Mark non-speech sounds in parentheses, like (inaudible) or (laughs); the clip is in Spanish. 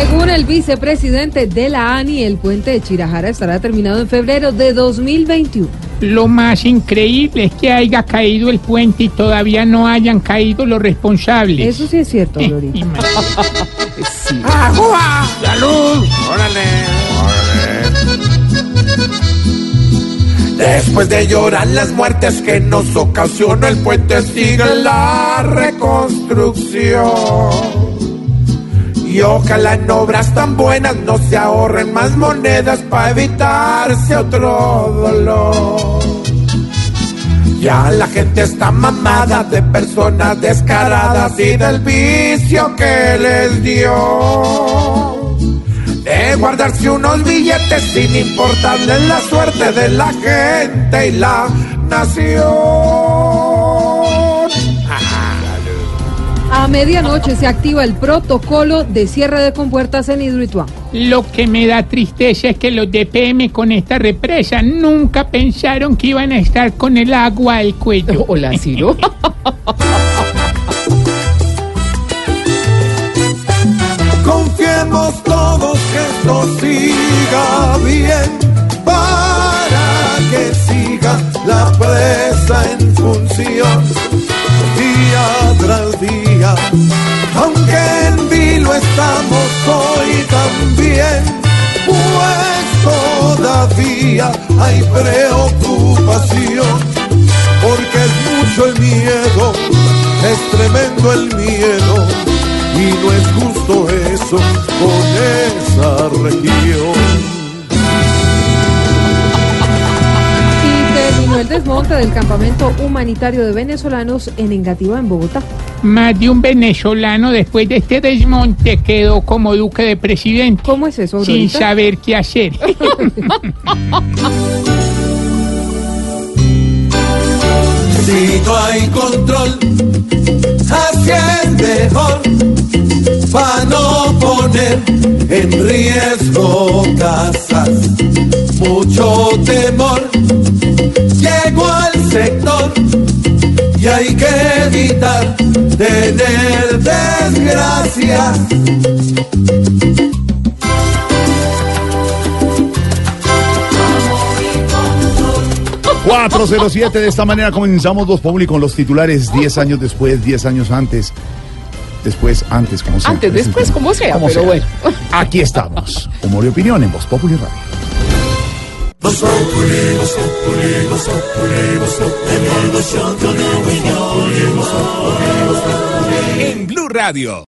Según el vicepresidente de la ANI, el puente de Chirajara estará terminado en febrero de 2021. Lo más increíble es que haya caído el puente y todavía no hayan caído los responsables. Eso sí es cierto, Eh, Glorita. y más. ¡Salud! ¡Órale! Después de llorar las muertes que nos ocasionó el puente, sigue la reconstrucción. Y ojalá en obras tan buenas no se ahorren más monedas para evitarse otro dolor. Ya la gente está mamada de personas descaradas y del vicio que les dio. De guardarse unos billetes sin importarles la suerte de la gente y la nación. Medianoche se activa el protocolo de cierre de compuertas en Hidroituango. Lo que me da tristeza es que los DPM con esta represa nunca pensaron que iban a estar con el agua al cuello. (laughs) Hola, Ciro. (laughs) Confiemos todos que esto siga bien Aunque en vilo estamos hoy también, pues todavía hay preocupación, porque es mucho el miedo, es tremendo el miedo, y no es justo eso con esa región. El desmonte del campamento humanitario de venezolanos en Engativá, en Bogotá. Más de un venezolano después de este desmonte quedó como duque de presidente. ¿Cómo es eso, Sin saber qué hacer. (laughs) Si no hay control, así es mejor para no poner en riesgo casas. Mucho temor tener desgracias. 407 de esta manera comenzamos Voz Populi con los titulares 10 años después, 10 años antes. Después, antes, como sea. Antes, después, como sea, Como pero bueno. Aquí estamos. Humor y opinión en Voz Populi Radio. En Blue Radio.